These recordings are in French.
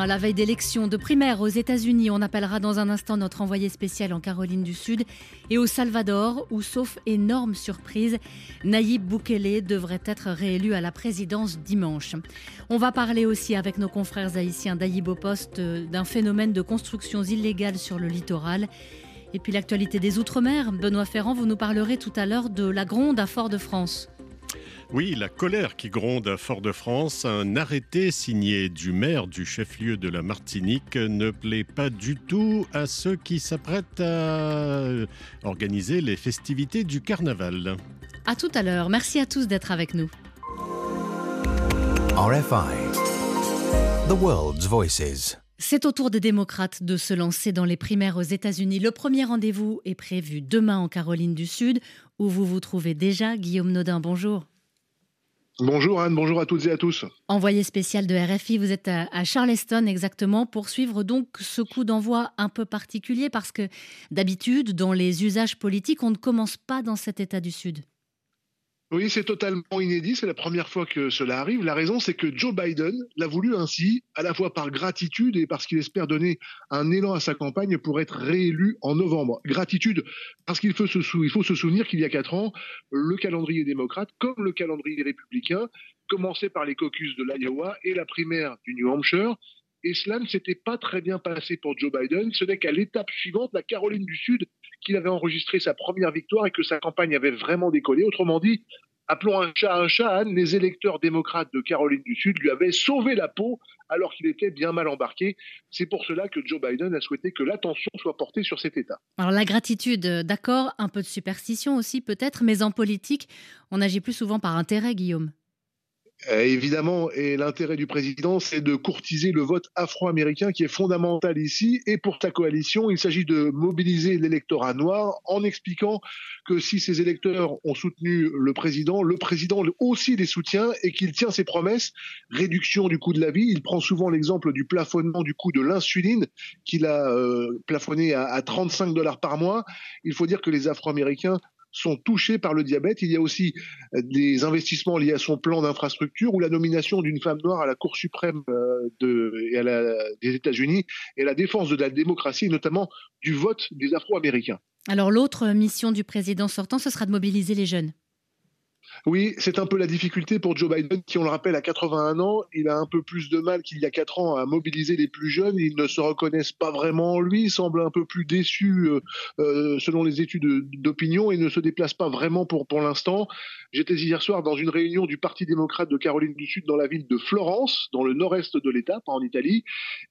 À la veille d'élections de primaires aux États-Unis, on appellera dans un instant notre envoyé spécial en Caroline du Sud et au Salvador, où, sauf énorme surprise, Nayib Bukele devrait être réélu à la présidence dimanche. On va parler aussi avec nos confrères haïtiens d'Aïb poste d'un phénomène de constructions illégales sur le littoral. Et puis l'actualité des Outre-mer. Benoît Ferrand, vous nous parlerez tout à l'heure de la gronde à Fort-de-France. Oui, la colère qui gronde à Fort-de-France, un arrêté signé du maire du chef-lieu de la Martinique ne plaît pas du tout à ceux qui s'apprêtent à organiser les festivités du carnaval. À tout à l'heure. Merci à tous d'être avec nous. RFI, The World's Voices. C'est au tour des démocrates de se lancer dans les primaires aux États-Unis. Le premier rendez-vous est prévu demain en Caroline du Sud, où vous vous trouvez déjà. Guillaume Nodin, bonjour. Bonjour Anne, bonjour à toutes et à tous. Envoyé spécial de RFI, vous êtes à Charleston exactement pour suivre donc ce coup d'envoi un peu particulier parce que d'habitude, dans les usages politiques, on ne commence pas dans cet État du Sud. Oui, c'est totalement inédit. C'est la première fois que cela arrive. La raison, c'est que Joe Biden l'a voulu ainsi, à la fois par gratitude et parce qu'il espère donner un élan à sa campagne pour être réélu en novembre. Gratitude parce qu'il faut, se, il faut se souvenir qu'il y a quatre ans, le calendrier démocrate, comme le calendrier républicain, commençait par les caucus de l'Iowa et la primaire du New Hampshire. Et cela ne s'était pas très bien passé pour Joe Biden. Ce n'est qu'à l'étape suivante, la Caroline du Sud, qu'il avait enregistré sa première victoire et que sa campagne avait vraiment décollé. Autrement dit, appelons un chat un chat, les électeurs démocrates de Caroline du Sud lui avaient sauvé la peau alors qu'il était bien mal embarqué. C'est pour cela que Joe Biden a souhaité que l'attention soit portée sur cet État. Alors la gratitude, d'accord, un peu de superstition aussi peut-être, mais en politique, on agit plus souvent par intérêt, Guillaume. Euh, évidemment, et l'intérêt du président, c'est de courtiser le vote afro-américain qui est fondamental ici. Et pour ta coalition, il s'agit de mobiliser l'électorat noir en expliquant que si ces électeurs ont soutenu le président, le président aussi les soutient et qu'il tient ses promesses. Réduction du coût de la vie. Il prend souvent l'exemple du plafonnement du coût de l'insuline qu'il a euh, plafonné à, à 35 dollars par mois. Il faut dire que les afro-américains sont touchés par le diabète. Il y a aussi euh, des investissements liés à son plan d'infrastructure ou la nomination d'une femme noire à la Cour suprême euh, des États-Unis et la défense de la démocratie, notamment du vote des Afro-Américains. Alors l'autre mission du président sortant, ce sera de mobiliser les jeunes. Oui, c'est un peu la difficulté pour Joe Biden, qui, on le rappelle, à 81 ans, il a un peu plus de mal qu'il y a 4 ans à mobiliser les plus jeunes. Ils ne se reconnaissent pas vraiment en lui, semble un peu plus déçu euh, euh, selon les études d'opinion et ne se déplace pas vraiment pour, pour l'instant. J'étais hier soir dans une réunion du Parti démocrate de Caroline du Sud dans la ville de Florence, dans le nord-est de l'État, en Italie,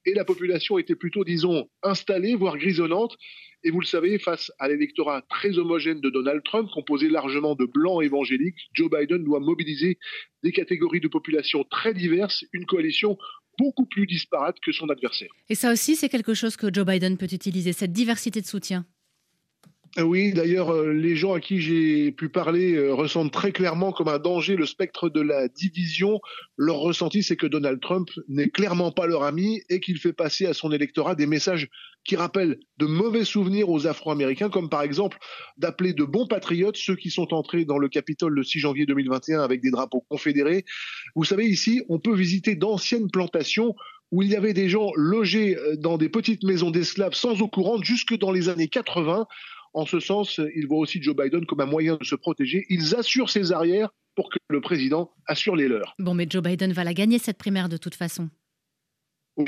et la population était plutôt, disons, installée, voire grisonnante. Et vous le savez, face à l'électorat très homogène de Donald Trump, composé largement de blancs évangéliques, Joe Biden doit mobiliser des catégories de population très diverses, une coalition beaucoup plus disparate que son adversaire. Et ça aussi, c'est quelque chose que Joe Biden peut utiliser, cette diversité de soutien. Euh, oui, d'ailleurs, euh, les gens à qui j'ai pu parler euh, ressentent très clairement comme un danger le spectre de la division. Leur ressenti, c'est que Donald Trump n'est clairement pas leur ami et qu'il fait passer à son électorat des messages qui rappellent de mauvais souvenirs aux Afro-Américains, comme par exemple d'appeler de bons patriotes ceux qui sont entrés dans le Capitole le 6 janvier 2021 avec des drapeaux confédérés. Vous savez, ici, on peut visiter d'anciennes plantations où il y avait des gens logés dans des petites maisons d'esclaves sans eau courante jusque dans les années 80. En ce sens, ils voient aussi Joe Biden comme un moyen de se protéger. Ils assurent ses arrières pour que le président assure les leurs. Bon, mais Joe Biden va la gagner cette primaire de toute façon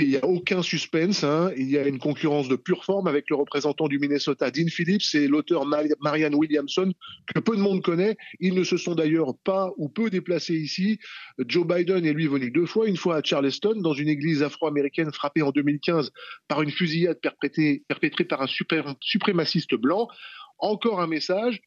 il n'y a aucun suspense. Hein. Il y a une concurrence de pure forme avec le représentant du Minnesota, Dean Phillips, et l'auteur Marianne Williamson, que peu de monde connaît. Ils ne se sont d'ailleurs pas ou peu déplacés ici. Joe Biden est lui venu deux fois, une fois à Charleston, dans une église afro-américaine frappée en 2015 par une fusillade perpétrée, perpétrée par un suprémaciste blanc. Encore un message,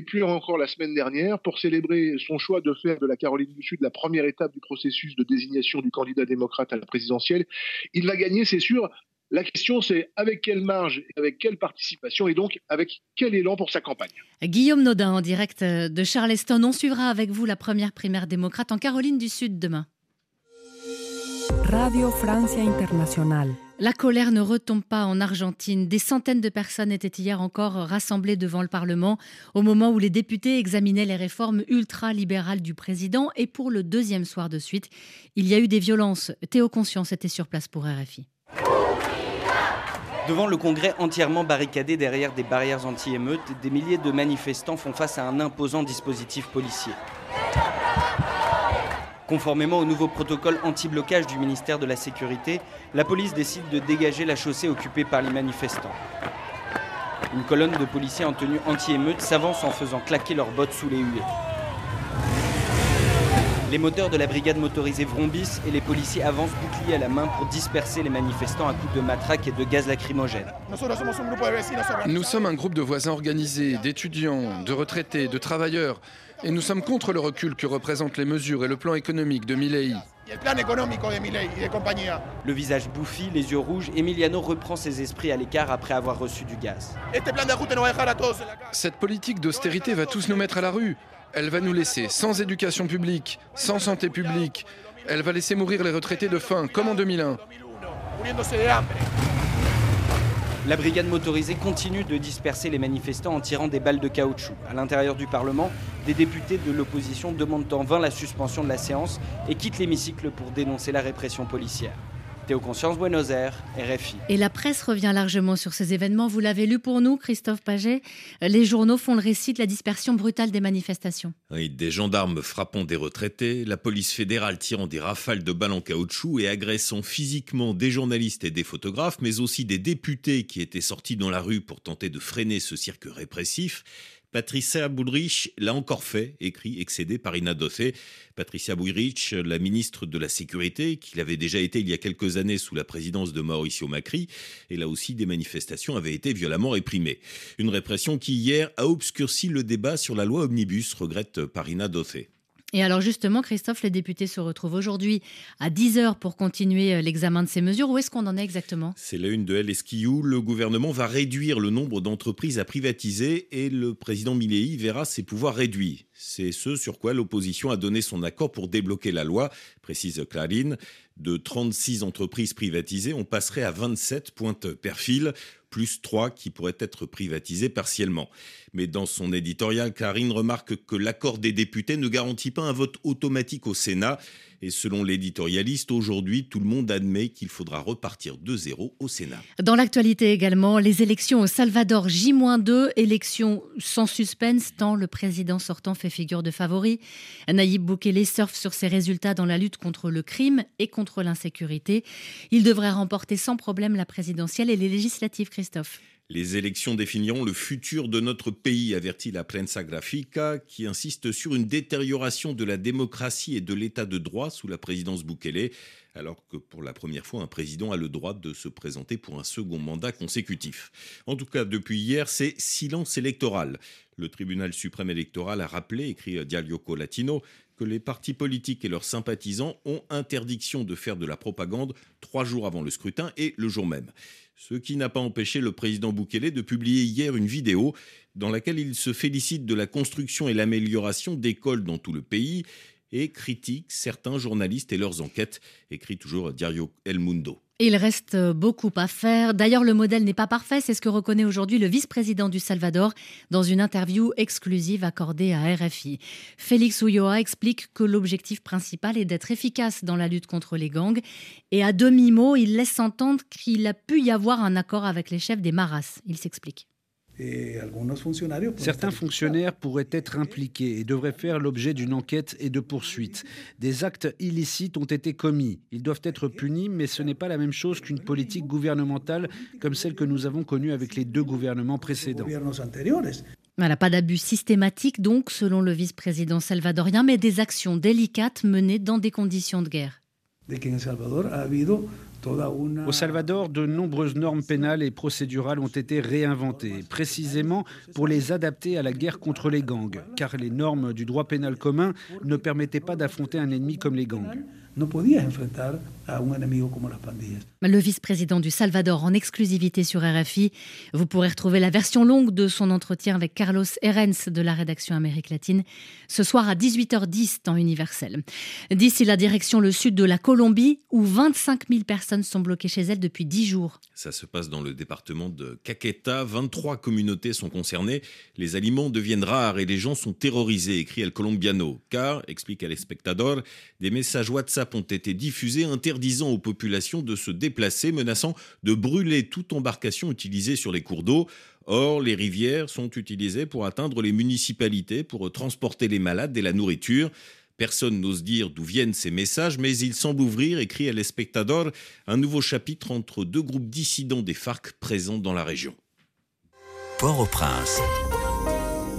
et puis encore la semaine dernière, pour célébrer son choix de faire de la Caroline du Sud la première étape du processus de désignation du candidat démocrate à la présidentielle, il va gagner, c'est sûr. La question, c'est avec quelle marge, avec quelle participation et donc avec quel élan pour sa campagne. Guillaume Naudin, en direct de Charleston. On suivra avec vous la première primaire démocrate en Caroline du Sud demain. Radio Francia Internacional. La colère ne retombe pas en Argentine. Des centaines de personnes étaient hier encore rassemblées devant le Parlement au moment où les députés examinaient les réformes ultra-libérales du président. Et pour le deuxième soir de suite, il y a eu des violences. Théo Conscience était sur place pour RFI. Devant le Congrès entièrement barricadé derrière des barrières anti-émeutes, des milliers de manifestants font face à un imposant dispositif policier. Conformément au nouveau protocole anti-blocage du ministère de la Sécurité, la police décide de dégager la chaussée occupée par les manifestants. Une colonne de policiers en tenue anti-émeute s'avance en faisant claquer leurs bottes sous les huées. Les moteurs de la brigade motorisée vrombissent et les policiers avancent boucliers à la main pour disperser les manifestants à coups de matraque et de gaz lacrymogène. Nous sommes un groupe de voisins organisés, d'étudiants, de retraités, de travailleurs. Et nous sommes contre le recul que représentent les mesures et le plan économique de Milei. Le visage bouffi, les yeux rouges, Emiliano reprend ses esprits à l'écart après avoir reçu du gaz. Cette politique d'austérité va tous nous mettre à la rue. Elle va nous laisser sans éducation publique, sans santé publique. Elle va laisser mourir les retraités de faim, comme en 2001. La brigade motorisée continue de disperser les manifestants en tirant des balles de caoutchouc. À l'intérieur du Parlement, des députés de l'opposition demandent en vain la suspension de la séance et quittent l'hémicycle pour dénoncer la répression policière. Théo Conscience, Buenos Aires, RFI. Et la presse revient largement sur ces événements. Vous l'avez lu pour nous, Christophe Paget. Les journaux font le récit de la dispersion brutale des manifestations. Oui, des gendarmes frappant des retraités, la police fédérale tirant des rafales de balles en caoutchouc et agressant physiquement des journalistes et des photographes, mais aussi des députés qui étaient sortis dans la rue pour tenter de freiner ce cirque répressif. Patricia Bullrich l'a encore fait, écrit excédé par Ina Dossé. Patricia Bullrich, la ministre de la Sécurité, qui l'avait déjà été il y a quelques années sous la présidence de Mauricio Macri, et là aussi des manifestations avaient été violemment réprimées. Une répression qui hier a obscurci le débat sur la loi Omnibus, regrette Parina Dossé. Et alors justement, Christophe, les députés se retrouvent aujourd'hui à 10h pour continuer euh, l'examen de ces mesures. Où est-ce qu'on en est exactement? C'est la une de LSKU. Le gouvernement va réduire le nombre d'entreprises à privatiser et le président Milei verra ses pouvoirs réduits. C'est ce sur quoi l'opposition a donné son accord pour débloquer la loi, précise Clarine. De 36 entreprises privatisées, on passerait à 27 pointes per fil plus trois qui pourraient être privatisés partiellement. Mais dans son éditorial, Karine remarque que l'accord des députés ne garantit pas un vote automatique au Sénat. Et selon l'éditorialiste, aujourd'hui, tout le monde admet qu'il faudra repartir de zéro au Sénat. Dans l'actualité également, les élections au Salvador J-2, élections sans suspense tant le président sortant fait figure de favori. Naïb Boukele surfe sur ses résultats dans la lutte contre le crime et contre l'insécurité. Il devrait remporter sans problème la présidentielle et les législatives, Christophe. Les élections définiront le futur de notre pays, avertit la Prensa Grafica, qui insiste sur une détérioration de la démocratie et de l'état de droit sous la présidence Bukele, alors que pour la première fois, un président a le droit de se présenter pour un second mandat consécutif. En tout cas, depuis hier, c'est silence électoral. Le tribunal suprême électoral a rappelé, écrit Diario Latino, que les partis politiques et leurs sympathisants ont interdiction de faire de la propagande trois jours avant le scrutin et le jour même. Ce qui n'a pas empêché le président Boukele de publier hier une vidéo dans laquelle il se félicite de la construction et l'amélioration d'écoles dans tout le pays et critique certains journalistes et leurs enquêtes, écrit toujours Diario El Mundo. Il reste beaucoup à faire. D'ailleurs, le modèle n'est pas parfait, c'est ce que reconnaît aujourd'hui le vice-président du Salvador dans une interview exclusive accordée à RFI. Félix Ulloa explique que l'objectif principal est d'être efficace dans la lutte contre les gangs et à demi-mot, il laisse entendre qu'il a pu y avoir un accord avec les chefs des Maras. Il s'explique. Certains fonctionnaires pourraient être impliqués et devraient faire l'objet d'une enquête et de poursuites. Des actes illicites ont été commis. Ils doivent être punis, mais ce n'est pas la même chose qu'une politique gouvernementale comme celle que nous avons connue avec les deux gouvernements précédents. Voilà, pas d'abus systématique donc, selon le vice-président salvadorien, mais des actions délicates menées dans des conditions de guerre. Au Salvador, de nombreuses normes pénales et procédurales ont été réinventées, précisément pour les adapter à la guerre contre les gangs, car les normes du droit pénal commun ne permettaient pas d'affronter un ennemi comme les gangs. No podías enfrentar a un enemigo como las pandillas. Le vice-président du Salvador en exclusivité sur RFI. Vous pourrez retrouver la version longue de son entretien avec Carlos Herens de la rédaction Amérique latine ce soir à 18h10 temps universel. D'ici la direction le sud de la Colombie où 25 000 personnes sont bloquées chez elles depuis 10 jours. Ça se passe dans le département de Caqueta. 23 communautés sont concernées. Les aliments deviennent rares et les gens sont terrorisés, écrit El Colombiano. Car, explique El Espectador, des messages WhatsApp ont été diffusés interdisant aux populations de se déplacer, menaçant de brûler toute embarcation utilisée sur les cours d'eau. Or, les rivières sont utilisées pour atteindre les municipalités, pour transporter les malades et la nourriture. Personne n'ose dire d'où viennent ces messages, mais il semble ouvrir, écrit à l'Espectador, un nouveau chapitre entre deux groupes dissidents des FARC présents dans la région. Port-au-Prince,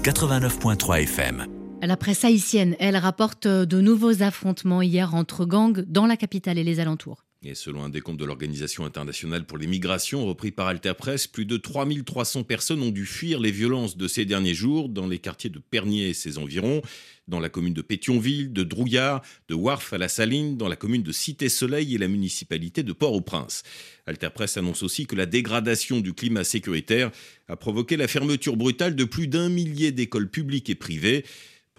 89.3 FM. La presse haïtienne, elle rapporte de nouveaux affrontements hier entre gangs dans la capitale et les alentours. Et selon un décompte de l'Organisation internationale pour les migrations repris par Alter Press, plus de 3300 personnes ont dû fuir les violences de ces derniers jours dans les quartiers de Pernier et ses environs, dans la commune de Pétionville, de Drouillard, de Warf à la Saline, dans la commune de Cité-Soleil et la municipalité de Port-au-Prince. Alter Press annonce aussi que la dégradation du climat sécuritaire a provoqué la fermeture brutale de plus d'un millier d'écoles publiques et privées.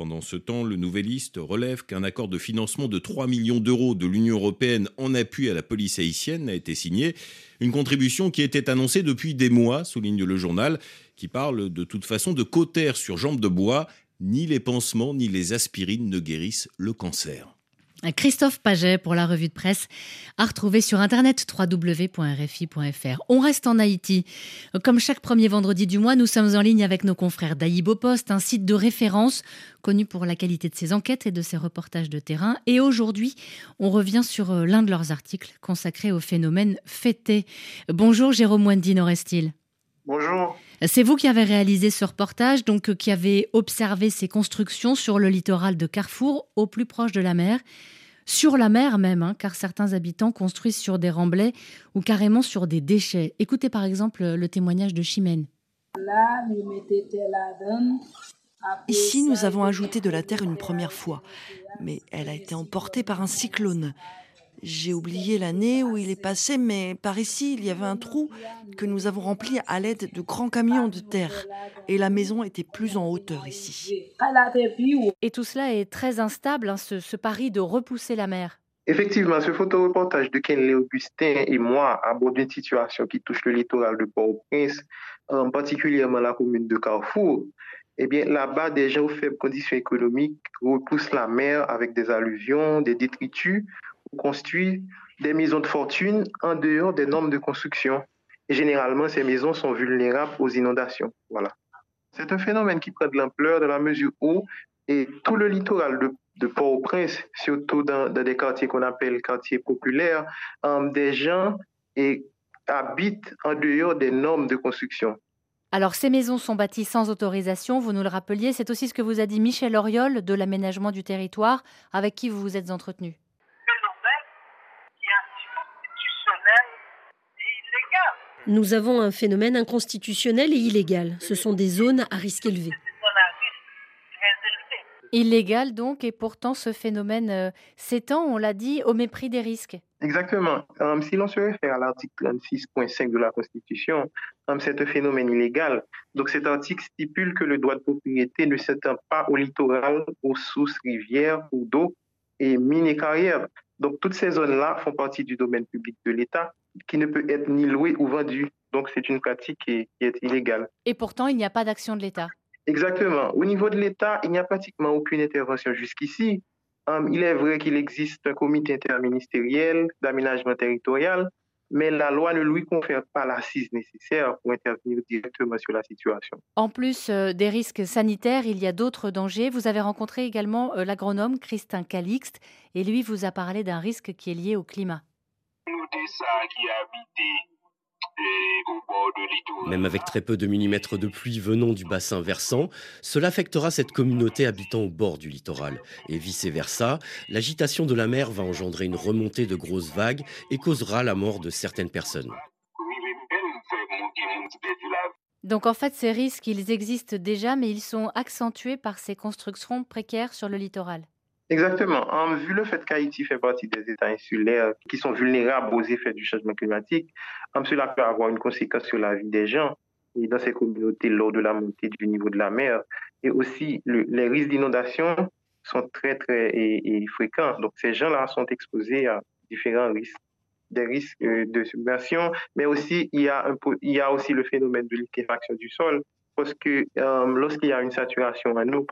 Pendant ce temps, le Nouvelliste relève qu'un accord de financement de 3 millions d'euros de l'Union européenne en appui à la police haïtienne a été signé. Une contribution qui était annoncée depuis des mois, souligne le journal, qui parle de toute façon de cautères sur jambes de bois. Ni les pansements ni les aspirines ne guérissent le cancer. Christophe Paget pour la revue de presse, à retrouver sur internet www.rfi.fr. On reste en Haïti. Comme chaque premier vendredi du mois, nous sommes en ligne avec nos confrères d'Aïbo Post, un site de référence connu pour la qualité de ses enquêtes et de ses reportages de terrain. Et aujourd'hui, on revient sur euh, l'un de leurs articles consacré au phénomène fêté. Bonjour Jérôme Wendy Norestil. Bonjour. C'est vous qui avez réalisé ce reportage, donc euh, qui avez observé ces constructions sur le littoral de Carrefour, au plus proche de la mer. Sur la mer même, hein, car certains habitants construisent sur des remblais ou carrément sur des déchets. Écoutez par exemple le témoignage de Chimène. Ici, nous avons ajouté de la terre une première fois, mais elle a été emportée par un cyclone. J'ai oublié l'année où il est passé, mais par ici, il y avait un trou que nous avons rempli à l'aide de grands camions de terre. Et la maison était plus en hauteur ici. Et tout cela est très instable, hein, ce, ce pari de repousser la mer. Effectivement, ce photoreportage de Kenley Augustin et moi aborde une situation qui touche le littoral de Port-au-Prince, particulièrement la commune de Carrefour. Eh bien, là-bas, des gens aux faibles conditions économiques repoussent la mer avec des alluvions, des détritus construit des maisons de fortune en dehors des normes de construction. Et généralement, ces maisons sont vulnérables aux inondations. Voilà. C'est un phénomène qui prend de l'ampleur dans la mesure où tout le littoral de, Port-au-Prince, surtout dans, des quartiers qu'on appelle quartiers populaires, euh, des gens habitent en dehors des normes de construction. Alors, ces maisons sont bâties sans autorisation, vous nous le rappeliez. C'est aussi ce que vous a dit Michel Oriol de l'aménagement du territoire, avec qui vous vous êtes entretenu. Nous avons un phénomène inconstitutionnel et illégal. Ce sont des zones à risque élevé. Illégal donc, et pourtant ce phénomène euh, s'étend, on l'a dit, au mépris des risques. Exactement. Um, si l'on se réfère à l'article 36.5 de la Constitution, um, c'est un phénomène illégal. Donc cet article stipule que le droit de propriété ne s'étend pas au littoral, aux sources, rivières, ou d'eau et mines et carrières. Donc toutes ces zones-là font partie du domaine public de l'État qui ne peut être ni loué ou vendu. Donc c'est une pratique qui est, qui est illégale. Et pourtant, il n'y a pas d'action de l'État. Exactement. Au niveau de l'État, il n'y a pratiquement aucune intervention jusqu'ici. Um, il est vrai qu'il existe un comité interministériel d'aménagement territorial, mais la loi ne lui confère pas l'assise nécessaire pour intervenir directement sur la situation. En plus euh, des risques sanitaires, il y a d'autres dangers. Vous avez rencontré également euh, l'agronome Christin Calixte, et lui vous a parlé d'un risque qui est lié au climat. Même avec très peu de millimètres de pluie venant du bassin versant, cela affectera cette communauté habitant au bord du littoral. Et vice-versa, l'agitation de la mer va engendrer une remontée de grosses vagues et causera la mort de certaines personnes. Donc en fait, ces risques, ils existent déjà, mais ils sont accentués par ces constructions précaires sur le littoral. Exactement. En vu le fait qu'Haïti fait partie des États insulaires qui sont vulnérables aux effets du changement climatique, cela peut avoir une conséquence sur la vie des gens et dans ces communautés lors de la montée du niveau de la mer. Et aussi, les risques d'inondation sont très, très fréquents. Donc, ces gens-là sont exposés à différents risques des risques euh, de submersion, mais aussi il y a, aussi le phénomène de liquéfaction du sol, parce que euh, lorsqu'il y a une saturation à eau,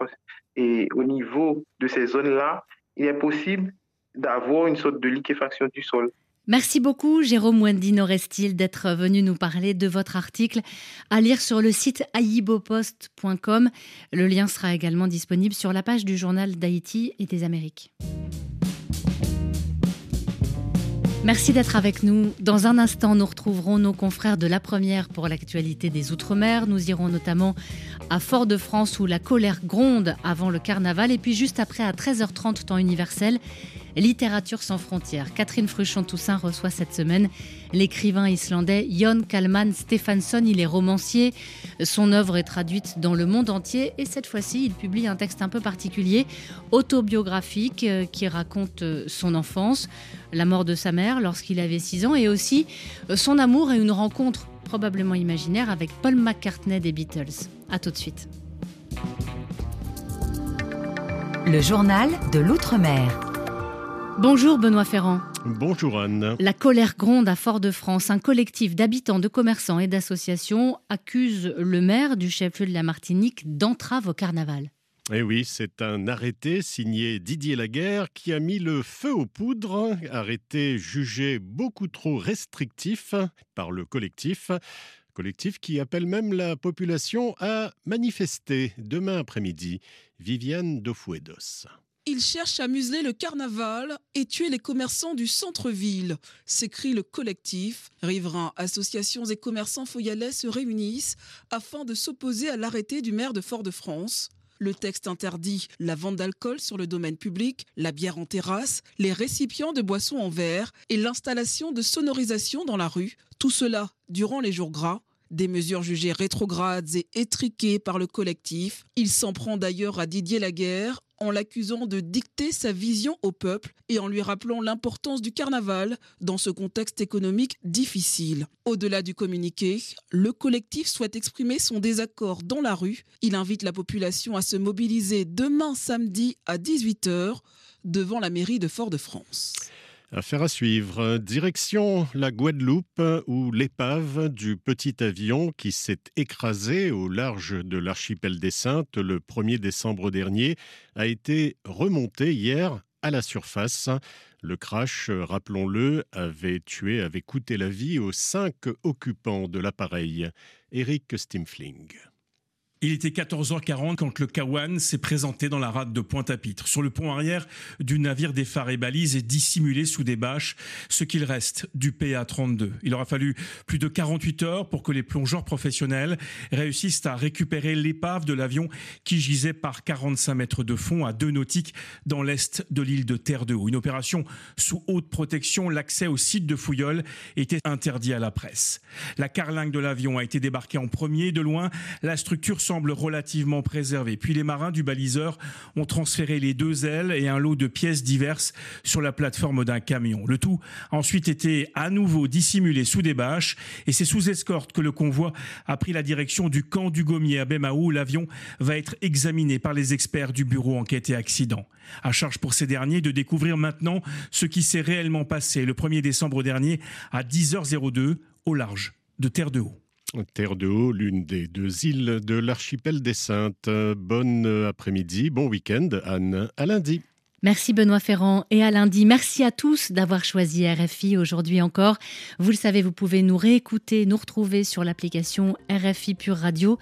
et au niveau de ces zones-là, il est possible d'avoir une sorte de liquéfaction du sol. Merci beaucoup, Jérôme Wendy Norestil, d'être venu nous parler de votre article à lire sur le site aibopost.com. Le lien sera également disponible sur la page du journal d'Haïti et des Amériques. Merci d'être avec nous. Dans un instant, nous retrouverons nos confrères de la première pour l'actualité des Outre-mer. Nous irons notamment à Fort-de-France où la colère gronde avant le carnaval et puis juste après à 13h30 temps universel. Littérature sans frontières. Catherine Fruchon-Toussaint reçoit cette semaine l'écrivain islandais Jon Kalman Stefansson. Il est romancier. Son œuvre est traduite dans le monde entier et cette fois-ci, il publie un texte un peu particulier, autobiographique, euh, qui raconte euh, son enfance, la mort de sa mère lorsqu'il avait 6 ans et aussi euh, son amour et une rencontre probablement imaginaire avec Paul McCartney des Beatles. A tout de suite. Le journal de l'Outre-mer. Bonjour Benoît Ferrand. Bonjour Anne. La colère gronde à Fort-de-France. Un collectif d'habitants, de commerçants et d'associations accuse le maire du chef-lieu de la Martinique d'entrave au carnaval. Eh oui, c'est un arrêté signé Didier Laguerre qui a mis le feu aux poudres, arrêté jugé beaucoup trop restrictif par le collectif. Collectif qui appelle même la population à manifester demain après-midi. Viviane Dofouedos. Il cherche à museler le carnaval et tuer les commerçants du centre-ville, s'écrit le collectif. Riverains, associations et commerçants foyalais se réunissent afin de s'opposer à l'arrêté du maire de Fort-de-France. Le texte interdit la vente d'alcool sur le domaine public, la bière en terrasse, les récipients de boissons en verre et l'installation de sonorisation dans la rue. Tout cela durant les jours gras. Des mesures jugées rétrogrades et étriquées par le collectif. Il s'en prend d'ailleurs à Didier Laguerre en l'accusant de dicter sa vision au peuple et en lui rappelant l'importance du carnaval dans ce contexte économique difficile. Au-delà du communiqué, le collectif souhaite exprimer son désaccord dans la rue. Il invite la population à se mobiliser demain samedi à 18h devant la mairie de Fort-de-France. Affaire à suivre. Direction la Guadeloupe où l'épave du petit avion qui s'est écrasé au large de l'archipel des Saintes le 1er décembre dernier a été remontée hier à la surface. Le crash, rappelons-le, avait tué, avait coûté la vie aux cinq occupants de l'appareil. Eric Stimfling. Il était 14h40 quand le Kawan s'est présenté dans la rade de Pointe-à-Pitre, sur le pont arrière du navire des phares et balises et dissimulé sous des bâches ce qu'il reste du PA-32. Il aura fallu plus de 48 heures pour que les plongeurs professionnels réussissent à récupérer l'épave de l'avion qui gisait par 45 mètres de fond à deux nautiques dans l'est de l'île de Terre-de-Haut. Une opération sous haute protection, l'accès au site de Fouillol était interdit à la presse. La carlingue de l'avion a été débarquée en premier de loin. La structure semble relativement préservé. Puis les marins du baliseur ont transféré les deux ailes et un lot de pièces diverses sur la plateforme d'un camion. Le tout a ensuite été à nouveau dissimulé sous des bâches et c'est sous escorte que le convoi a pris la direction du camp du Gommier à Bemaou. L'avion va être examiné par les experts du bureau enquête et accident. À charge pour ces derniers de découvrir maintenant ce qui s'est réellement passé le 1er décembre dernier à 10h02 au large de Terre de Haut. Terre de Haut, l'une des deux îles de l'archipel des Saintes. Bon après-midi, bon week-end, Anne. À lundi. Merci Benoît Ferrand et à lundi. Merci à tous d'avoir choisi RFI aujourd'hui encore. Vous le savez, vous pouvez nous réécouter, nous retrouver sur l'application RFI Pure Radio,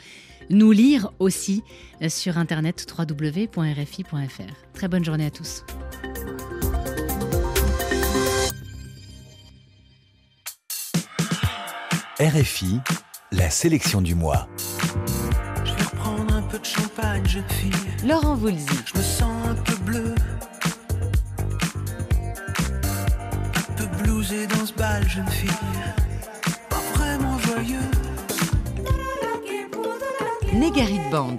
nous lire aussi sur internet www.rfi.fr. Très bonne journée à tous. RFI la sélection du mois. Je vais reprendre un peu de champagne, jeune fille. Laurent Voulzy. Je me sens un peu bleu. Un peu blousé dans ce bal, jeune fille. Pas vraiment joyeux. Négarite Band.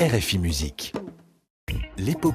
RFI Musique. L'épopée.